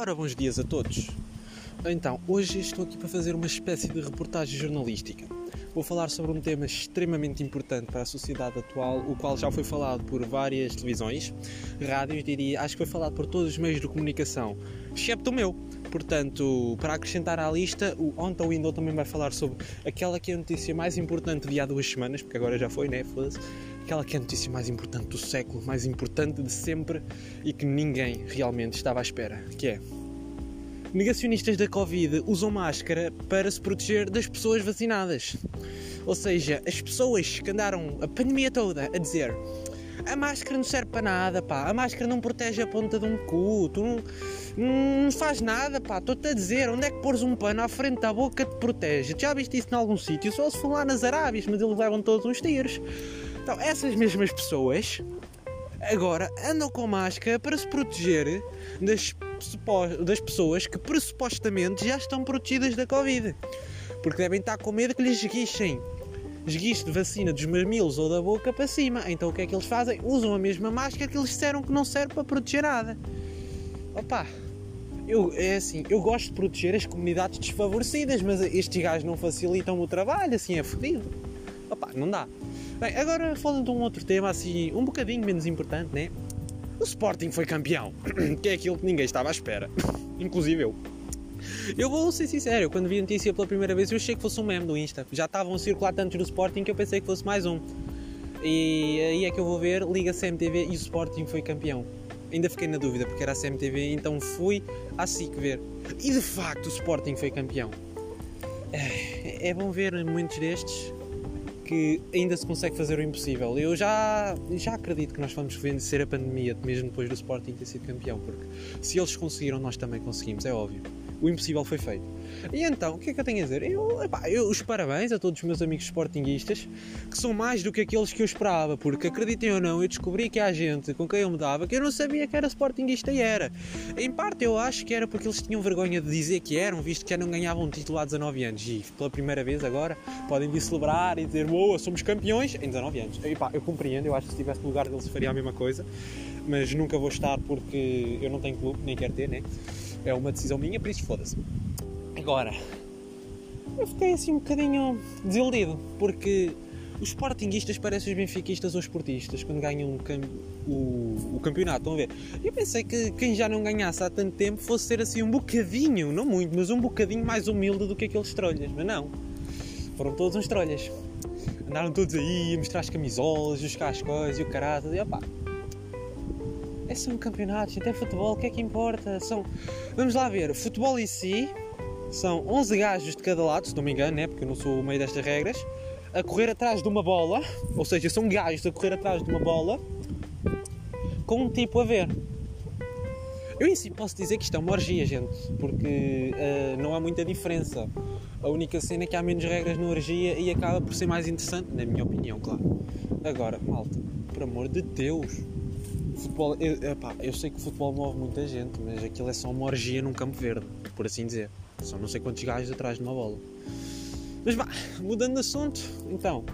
Ora, bons dias a todos. Então, hoje estou aqui para fazer uma espécie de reportagem jornalística. Vou falar sobre um tema extremamente importante para a sociedade atual, o qual já foi falado por várias televisões, rádios, diria, acho que foi falado por todos os meios de comunicação, excepto o meu. Portanto, para acrescentar à lista, o On the Window também vai falar sobre aquela que é a notícia mais importante de há duas semanas, porque agora já foi, né? Foda-se. Aquela que é a notícia mais importante do século, mais importante de sempre e que ninguém realmente estava à espera, que é negacionistas da Covid usam máscara para se proteger das pessoas vacinadas. Ou seja, as pessoas que andaram a pandemia toda a dizer a máscara não serve para nada, pá, a máscara não protege a ponta de um cu, tu não, não faz nada, pá, estou-te a dizer, onde é que pôres um pano à frente da boca te protege? Já viste isso em algum sítio? Só se for lá nas Arábias, mas eles levam todos uns tiros. Então, essas mesmas pessoas agora andam com máscara para se proteger das, das pessoas que pressupostamente já estão protegidas da Covid. Porque devem estar com medo que lhes esguichem esguiche de vacina dos mamilos ou da boca para cima. Então o que é que eles fazem? Usam a mesma máscara que eles disseram que não serve para proteger nada. Opa, eu, é assim, eu gosto de proteger as comunidades desfavorecidas, mas estes gajos não facilitam o trabalho, assim é fodido. Opa, não dá. Bem, agora falando de um outro tema assim, um bocadinho menos importante, né? O Sporting foi campeão, que é aquilo que ninguém estava à espera, inclusive eu. Eu vou ser sincero, quando vi a notícia pela primeira vez, eu achei que fosse um meme do Insta. Já estavam a circular tantos do Sporting que eu pensei que fosse mais um. E aí é que eu vou ver, liga CMTV e o Sporting foi campeão. Ainda fiquei na dúvida porque era a CMTV, então fui à SIC ver. E de facto o Sporting foi campeão. É, é bom ver momentos destes que ainda se consegue fazer o impossível. Eu já, já acredito que nós vamos vencer a pandemia, mesmo depois do Sporting ter sido campeão, porque se eles conseguiram, nós também conseguimos, é óbvio o impossível foi feito. E então, o que é que eu tenho a dizer? Eu, epá, eu os parabéns a todos os meus amigos sportinguistas, que são mais do que aqueles que eu esperava, porque acreditem ou não, eu descobri que há gente com quem eu me dava que eu não sabia que era sportinguista e era. Em parte eu acho que era porque eles tinham vergonha de dizer que eram, visto que já não ganhavam um título há 19 anos. E pela primeira vez agora podem vir celebrar e dizer, boa, somos campeões em 19 anos. Epá, eu compreendo, eu acho que se estivesse no lugar deles faria a mesma coisa, mas nunca vou estar porque eu não tenho clube, nem quero ter, né? É uma decisão minha, por isso foda-se. Agora, eu fiquei assim um bocadinho desiludido, porque os sportinguistas parecem os benfiquistas ou esportistas quando ganham o, o, o, campeonato, estão a ver? Eu pensei que quem já não ganhasse há tanto tempo fosse ser assim um bocadinho, não muito, mas um bocadinho mais humilde do que aqueles trolhas, mas não. Foram todos uns trolhas. Andaram todos aí a mostrar as camisolas, buscar as coisas e o caralho, e opá, é são campeonatos, até futebol, o que é que importa? São, vamos lá ver, futebol em si são 11 gajos de cada lado, se não me engano, né? porque eu não sou o meio destas regras, a correr atrás de uma bola, ou seja, são gajos a correr atrás de uma bola com um tipo a ver. Eu em si posso dizer que isto é uma orgia, gente, porque uh, não há muita diferença. A única cena é que há menos regras na orgia e acaba por ser mais interessante, na minha opinião, claro. Agora, malta, por amor de Deus, futebol, eu, epá, eu sei que o futebol move muita gente, mas aquilo é só uma orgia num campo verde, por assim dizer. São não sei quantos gajos atrás de uma bola. Mas vá, mudando de assunto, então,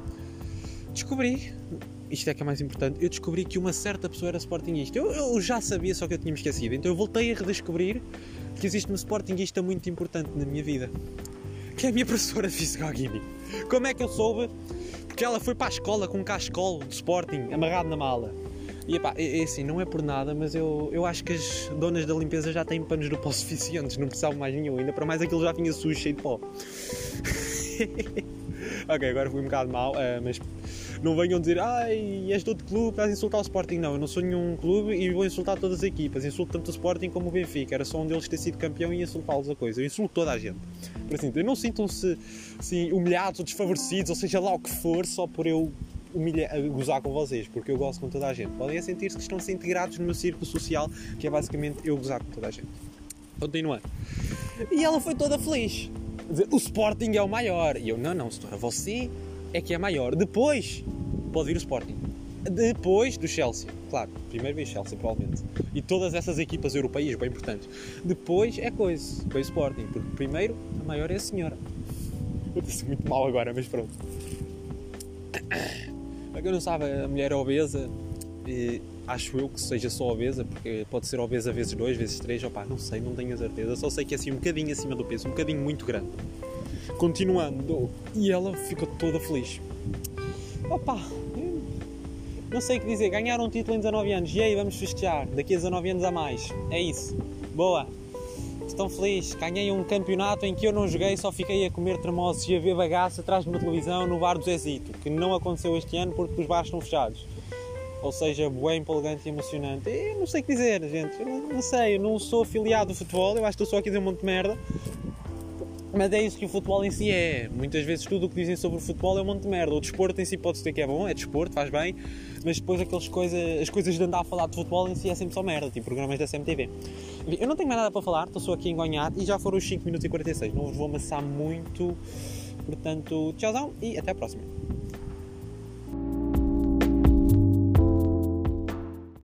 descobri, isto é que é mais importante, eu descobri que uma certa pessoa era sportingista. Eu, eu já sabia, só que eu tinha me esquecido. Então eu voltei a redescobrir que existe uma sportingista muito importante na minha vida. Que é a minha professora de. Como é que eu soube? Porque ela foi para a escola com um cascolo de Sporting amarrado na mala. E epá, é, é assim, não é por nada, mas eu, eu acho que as donas da limpeza já têm panos do pó suficientes, não precisavam mais nenhum, ainda para mais aquilo já vinha sujo, cheio de pó. ok, agora fui um bocado mal, uh, mas não venham dizer, ai, és outro clube, estás a insultar o Sporting. Não, eu não sou nenhum clube e vou insultar todas as equipas. Insulto tanto o Sporting como o Benfica. Era só um deles ter sido campeão e insultá-los a coisa. Eu insulto toda a gente. Por assim, não sintam-se assim, humilhados ou desfavorecidos, ou seja lá o que for, só por eu humilha, gozar com vocês, porque eu gosto com toda a gente. Podem sentir-se que estão-se integrados no meu círculo social, que é basicamente eu gozar com toda a gente. Continuando. E ela foi toda feliz. O Sporting é o maior. E eu, não, não, senhora, você é que é maior. Depois pode vir o Sporting. Depois do Chelsea, claro, primeiro vem o Chelsea, provavelmente. E todas essas equipas europeias, bem importantes. Depois é coisa, o Sporting, porque primeiro a maior é a senhora. Eu disse muito mal agora, mas pronto. Para quem não sabe, a mulher obesa E acho eu que seja só obesa, porque pode ser obesa vezes 2, vezes 3, opá, não sei, não tenho a certeza. Só sei que é assim um bocadinho acima do peso, um bocadinho muito grande. Continuando, e ela ficou toda feliz. Opa, não sei o que dizer, ganharam um título em 19 anos, e aí vamos festejar, daqui a 19 anos a mais. É isso. Boa. Estou feliz, ganhei um campeonato em que eu não joguei, só fiquei a comer tremosos e a ver bagaço atrás de uma televisão no bar do Zezito, que não aconteceu este ano porque os bares estão fechados. Ou seja, bem empolgante e emocionante. Eu não sei o que dizer, gente. Eu não, sei, eu não sou afiliado ao futebol, eu acho que estou só aqui dizer um monte de merda. Mas é isso que o futebol em si é. Muitas vezes tudo o que dizem sobre o futebol é um monte de merda. O desporto em si pode ser que é bom, é desporto, faz bem, mas depois aquelas coisas, as coisas de andar a falar de futebol em si é sempre só merda, tipo programas da CMTV. Eu não tenho mais nada para falar, estou só aqui enganhado e já foram os 5 minutos e 46. Não vos vou amassar muito. Portanto, tchauzão e até a próxima.